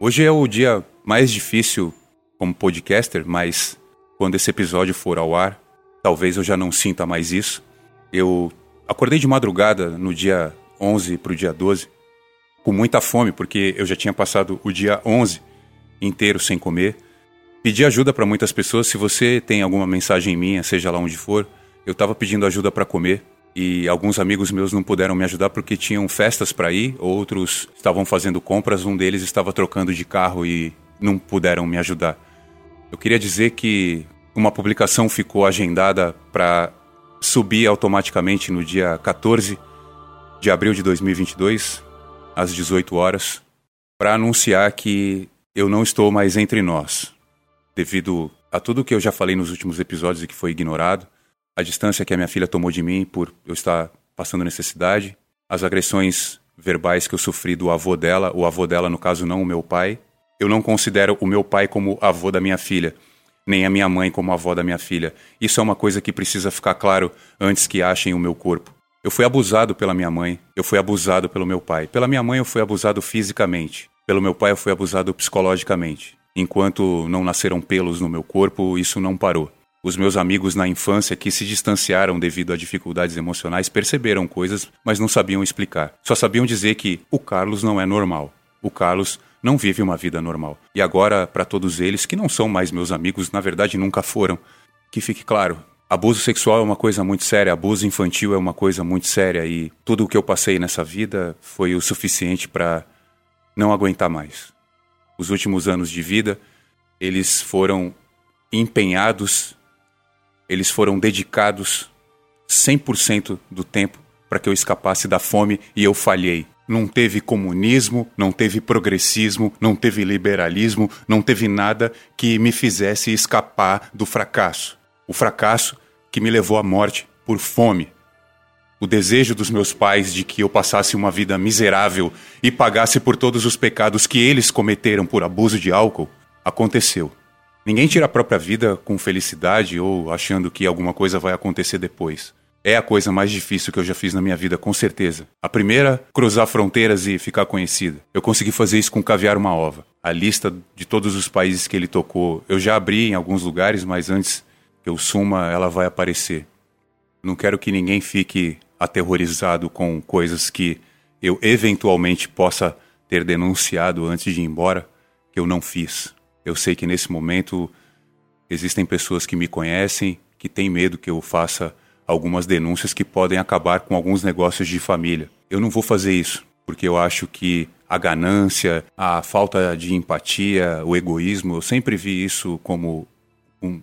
Hoje é o dia mais difícil como podcaster, mas quando esse episódio for ao ar, talvez eu já não sinta mais isso. Eu acordei de madrugada no dia 11 para o dia 12, com muita fome, porque eu já tinha passado o dia 11 inteiro sem comer. Pedi ajuda para muitas pessoas. Se você tem alguma mensagem minha, seja lá onde for, eu estava pedindo ajuda para comer e alguns amigos meus não puderam me ajudar porque tinham festas para ir, outros estavam fazendo compras, um deles estava trocando de carro e não puderam me ajudar. Eu queria dizer que uma publicação ficou agendada para subir automaticamente no dia 14 de abril de 2022, às 18 horas, para anunciar que eu não estou mais entre nós, devido a tudo que eu já falei nos últimos episódios e que foi ignorado a distância que a minha filha tomou de mim por eu estar passando necessidade, as agressões verbais que eu sofri do avô dela, o avô dela, no caso, não o meu pai. Eu não considero o meu pai como avô da minha filha, nem a minha mãe como avó da minha filha. Isso é uma coisa que precisa ficar claro antes que achem o meu corpo. Eu fui abusado pela minha mãe, eu fui abusado pelo meu pai. Pela minha mãe, eu fui abusado fisicamente. Pelo meu pai, eu fui abusado psicologicamente. Enquanto não nasceram pelos no meu corpo, isso não parou. Os meus amigos na infância que se distanciaram devido a dificuldades emocionais perceberam coisas, mas não sabiam explicar. Só sabiam dizer que o Carlos não é normal. O Carlos não vive uma vida normal. E agora, para todos eles que não são mais meus amigos, na verdade nunca foram, que fique claro, abuso sexual é uma coisa muito séria, abuso infantil é uma coisa muito séria e tudo o que eu passei nessa vida foi o suficiente para não aguentar mais. Os últimos anos de vida, eles foram empenhados eles foram dedicados 100% do tempo para que eu escapasse da fome e eu falhei. Não teve comunismo, não teve progressismo, não teve liberalismo, não teve nada que me fizesse escapar do fracasso. O fracasso que me levou à morte por fome. O desejo dos meus pais de que eu passasse uma vida miserável e pagasse por todos os pecados que eles cometeram por abuso de álcool aconteceu. Ninguém tira a própria vida com felicidade ou achando que alguma coisa vai acontecer depois. É a coisa mais difícil que eu já fiz na minha vida, com certeza. A primeira, cruzar fronteiras e ficar conhecida. Eu consegui fazer isso com Caviar uma Ova. A lista de todos os países que ele tocou, eu já abri em alguns lugares, mas antes que eu suma, ela vai aparecer. Não quero que ninguém fique aterrorizado com coisas que eu eventualmente possa ter denunciado antes de ir embora, que eu não fiz. Eu sei que nesse momento existem pessoas que me conhecem, que têm medo que eu faça algumas denúncias que podem acabar com alguns negócios de família. Eu não vou fazer isso, porque eu acho que a ganância, a falta de empatia, o egoísmo, eu sempre vi isso como um,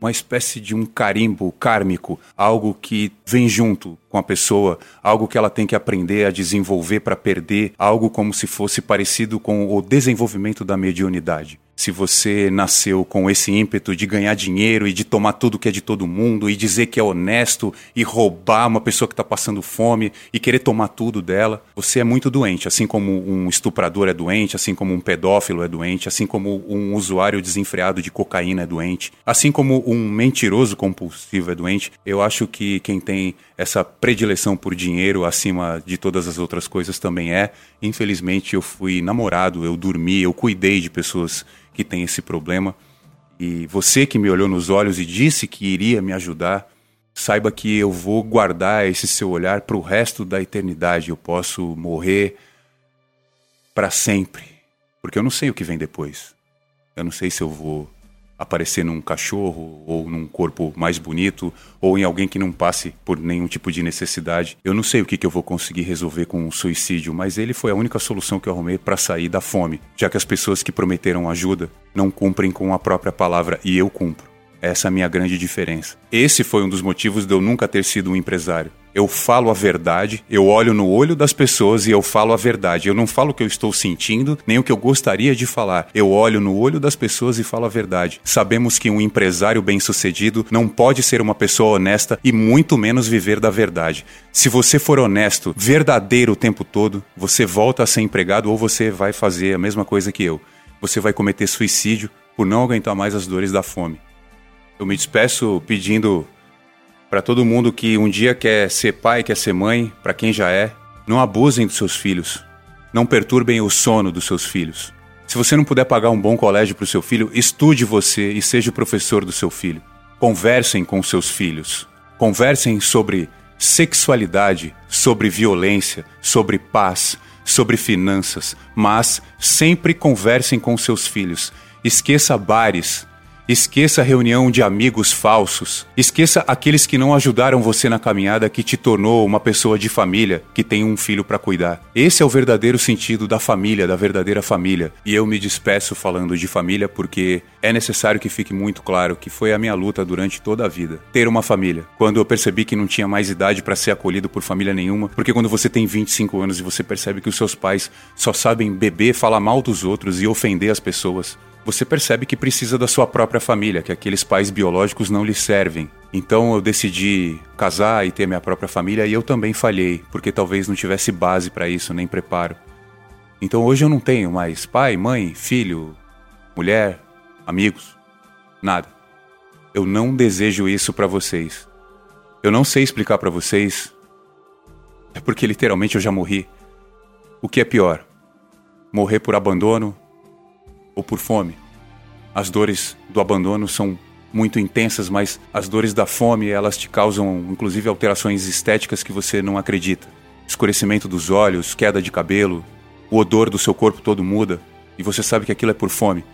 uma espécie de um carimbo kármico, algo que vem junto com a pessoa, algo que ela tem que aprender a desenvolver para perder, algo como se fosse parecido com o desenvolvimento da mediunidade se você nasceu com esse ímpeto de ganhar dinheiro e de tomar tudo que é de todo mundo e dizer que é honesto e roubar uma pessoa que está passando fome e querer tomar tudo dela, você é muito doente. Assim como um estuprador é doente, assim como um pedófilo é doente, assim como um usuário desenfreado de cocaína é doente, assim como um mentiroso compulsivo é doente. Eu acho que quem tem essa predileção por dinheiro acima de todas as outras coisas também é. Infelizmente, eu fui namorado, eu dormi, eu cuidei de pessoas que têm esse problema. E você que me olhou nos olhos e disse que iria me ajudar, saiba que eu vou guardar esse seu olhar para o resto da eternidade. Eu posso morrer para sempre, porque eu não sei o que vem depois. Eu não sei se eu vou aparecer num cachorro ou num corpo mais bonito ou em alguém que não passe por nenhum tipo de necessidade. Eu não sei o que, que eu vou conseguir resolver com o suicídio, mas ele foi a única solução que eu arrumei para sair da fome, já que as pessoas que prometeram ajuda não cumprem com a própria palavra e eu cumpro. Essa é a minha grande diferença. Esse foi um dos motivos de eu nunca ter sido um empresário. Eu falo a verdade, eu olho no olho das pessoas e eu falo a verdade. Eu não falo o que eu estou sentindo, nem o que eu gostaria de falar. Eu olho no olho das pessoas e falo a verdade. Sabemos que um empresário bem-sucedido não pode ser uma pessoa honesta e muito menos viver da verdade. Se você for honesto, verdadeiro o tempo todo, você volta a ser empregado ou você vai fazer a mesma coisa que eu. Você vai cometer suicídio por não aguentar mais as dores da fome. Eu me despeço pedindo para todo mundo que um dia quer ser pai, quer ser mãe, para quem já é, não abusem dos seus filhos. Não perturbem o sono dos seus filhos. Se você não puder pagar um bom colégio para o seu filho, estude você e seja o professor do seu filho. Conversem com seus filhos. Conversem sobre sexualidade, sobre violência, sobre paz, sobre finanças, mas sempre conversem com seus filhos. Esqueça bares, Esqueça a reunião de amigos falsos. Esqueça aqueles que não ajudaram você na caminhada que te tornou uma pessoa de família que tem um filho para cuidar. Esse é o verdadeiro sentido da família, da verdadeira família. E eu me despeço falando de família porque é necessário que fique muito claro que foi a minha luta durante toda a vida ter uma família. Quando eu percebi que não tinha mais idade para ser acolhido por família nenhuma, porque quando você tem 25 anos e você percebe que os seus pais só sabem beber, falar mal dos outros e ofender as pessoas, você percebe que precisa da sua própria família, que aqueles pais biológicos não lhe servem. Então eu decidi casar e ter minha própria família e eu também falhei, porque talvez não tivesse base para isso, nem preparo. Então hoje eu não tenho mais pai, mãe, filho, mulher, amigos, nada. Eu não desejo isso para vocês. Eu não sei explicar para vocês, é porque literalmente eu já morri. O que é pior? Morrer por abandono ou por fome. As dores do abandono são muito intensas, mas as dores da fome, elas te causam inclusive alterações estéticas que você não acredita. Escurecimento dos olhos, queda de cabelo, o odor do seu corpo todo muda e você sabe que aquilo é por fome.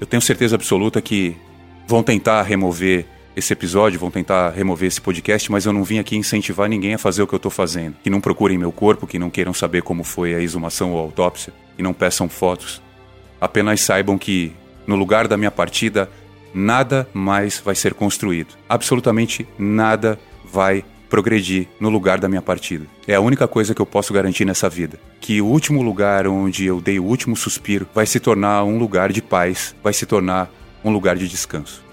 Eu tenho certeza absoluta que vão tentar remover esse episódio, vão tentar remover esse podcast, mas eu não vim aqui incentivar ninguém a fazer o que eu estou fazendo. Que não procurem meu corpo, que não queiram saber como foi a exumação ou a autópsia, e não peçam fotos. Apenas saibam que, no lugar da minha partida, nada mais vai ser construído. Absolutamente nada vai progredir no lugar da minha partida. É a única coisa que eu posso garantir nessa vida. Que o último lugar onde eu dei o último suspiro vai se tornar um lugar de paz, vai se tornar um lugar de descanso.